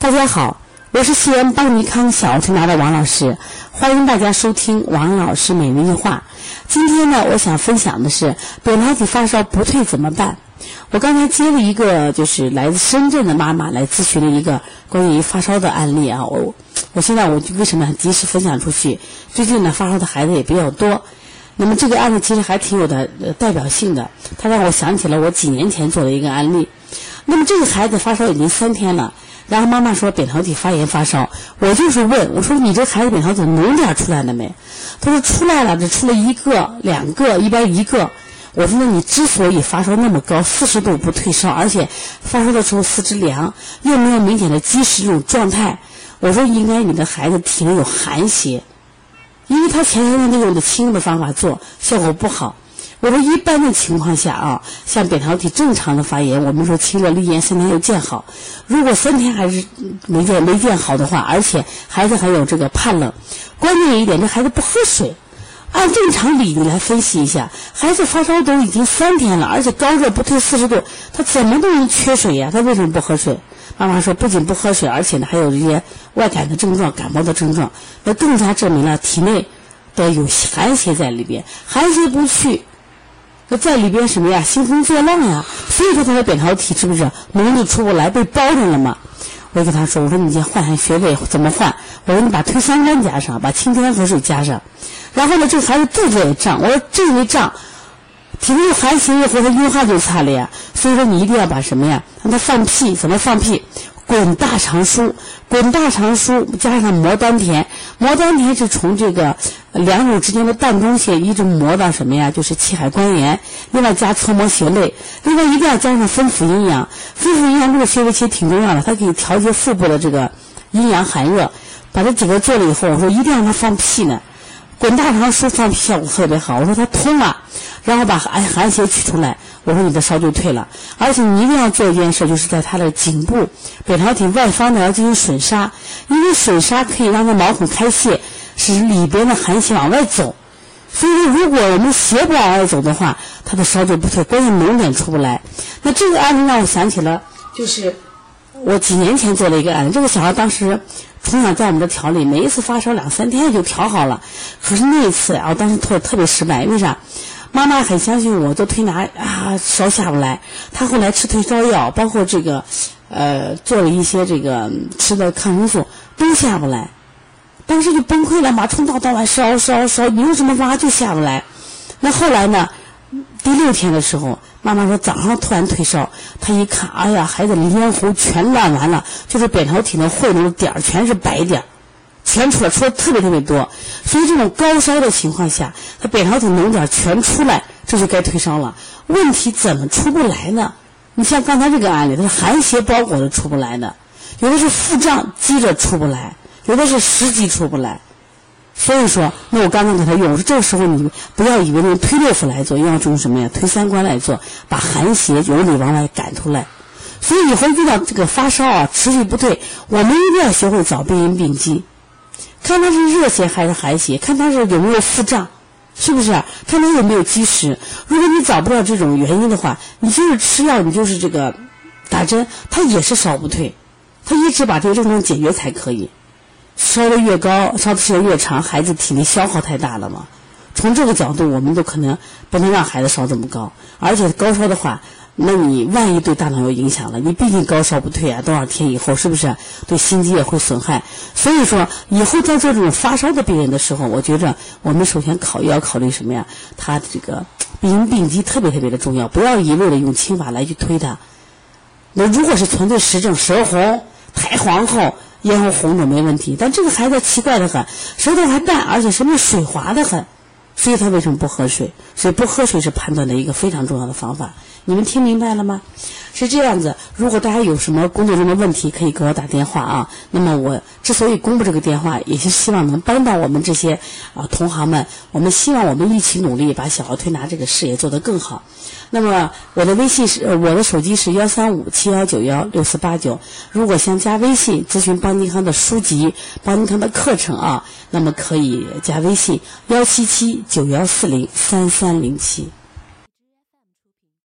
大家好，我是西安邦尼康小儿推拿的王老师，欢迎大家收听王老师每日一话。今天呢，我想分享的是扁桃体发烧不退怎么办？我刚才接了一个就是来自深圳的妈妈来咨询的一个关于发烧的案例啊，我我现在我为什么及时分享出去？最近呢，发烧的孩子也比较多。那么这个案例其实还挺有的代表性的，它让我想起了我几年前做的一个案例。那么这个孩子发烧已经三天了，然后妈妈说扁桃体发炎发烧，我就是问我说你这孩子扁桃体脓点出来了没？他说出来了，只出了一个、两个，一般一个。我说那你之所以发烧那么高，四十度不退烧，而且发烧的时候四肢凉，又没有明显的积食这种状态，我说应该你的孩子体内有寒邪。因为他前些天用的清的方法做，效果不好。我说一般的情况下啊，像扁桃体正常的发炎，我们说清热利咽，三天就见好。如果三天还是没见没见好的话，而且孩子还有这个怕冷，关键一点，这孩子不喝水。按正常理你来分析一下，孩子发烧都已经三天了，而且高热不退四十度，他怎么都能缺水呀？他为什么不喝水？妈妈说，不仅不喝水，而且呢还有这些外感的症状、感冒的症状，那更加证明了体内的有寒邪在里边，寒邪不去，在里边什么呀？兴风作浪呀！所以说他的扁桃体是不是脓就出不来，被包着了嘛？我跟他说，我说你先换换穴位，怎么换？我说你把推三关加上，把清天河水加上，然后呢，这孩子肚子也胀，我说这一胀。体内寒邪以后，他运化就差了呀。所以说，你一定要把什么呀？让他放屁，怎么放屁？滚大肠腧，滚大肠腧加上磨丹田，磨丹田是从这个两乳之间的膻中穴一直磨到什么呀？就是气海关元。另外加搓摩穴位，另外一定要加上分府阴阳。分府阴阳这个穴位其实挺重要的，它可以调节腹部的这个阴阳寒热。把这几个做了以后，我说一定让他放屁呢。滚大肠舒放屁效果特别好，我说他通了，然后把寒寒邪取出来，我说你的烧就退了。而且你一定要做一件事，就是在他的颈部扁桃体外方呢要进行损伤，因为损伤可以让他毛孔开泄，使里边的寒气往外走。所以说，如果我们邪不往外走的话，他的烧就不退，关键脓点出不来。那这个案例让我想起了，就是我几年前做的一个案例，这个小孩当时。从小在我们的调理，每一次发烧两三天就调好了。可是那一次啊，我当时特特别失败，为啥？妈妈很相信我，做推拿啊，烧下不来。她后来吃退烧药，包括这个，呃，做了一些这个吃的抗生素，都下不来。当时就崩溃了嘛，从早到晚烧烧烧，你用什么方法就下不来。那后来呢？第六天的时候。妈妈说早上突然退烧，她一看，哎呀，孩子咽喉全烂完了，就是扁桃体那会脓点儿全是白点儿，全出来，出的特别特别多。所以这种高烧的情况下，他扁桃体脓点全出来，这就该退烧了。问题怎么出不来呢？你像刚才这个案例，它是寒邪包裹的出不来的，有的是腹胀积着出不来，有的是实积出不来。所以说，那我刚刚给他用，我说这个时候你不要以为用推六腑来做，要用什么呀？推三关来做，把寒邪由里往外赶出来。所以以后遇到这个发烧啊，持续不退，我们一定要学会找病因病机，看他是热邪还是寒邪，看他是有没有腹胀，是不是？看他有没有积食。如果你找不到这种原因的话，你就是吃药，你就是这个打针，他也是烧不退，他一直把这个症状解决才可以。烧的越高，烧的时间越长，孩子体内消耗太大了嘛。从这个角度，我们都可能不能让孩子烧这么高。而且高烧的话，那你万一对大脑有影响了，你毕竟高烧不退啊，多少天以后是不是对心肌也会损害？所以说，以后在做这种发烧的病人的时候，我觉着我们首先考要考虑什么呀？他这个病因病机特别特别的重要，不要一味的用轻法来去推他。那如果是纯粹实证舌红、苔黄厚。咽喉红肿没问题，但这个孩子奇怪的很，舌头还淡，而且什么水滑的很，所以他为什么不喝水？所以不喝水是判断的一个非常重要的方法。你们听明白了吗？是这样子。如果大家有什么工作中的问题，可以给我打电话啊。那么我之所以公布这个电话，也是希望能帮到我们这些啊同行们。我们希望我们一起努力，把小儿推拿这个事业做得更好。那么我的微信是，我的手机是幺三五七幺九幺六四八九。如果想加微信咨询邦尼康的书籍、邦尼康的课程啊，那么可以加微信幺七七九幺四零三三零七。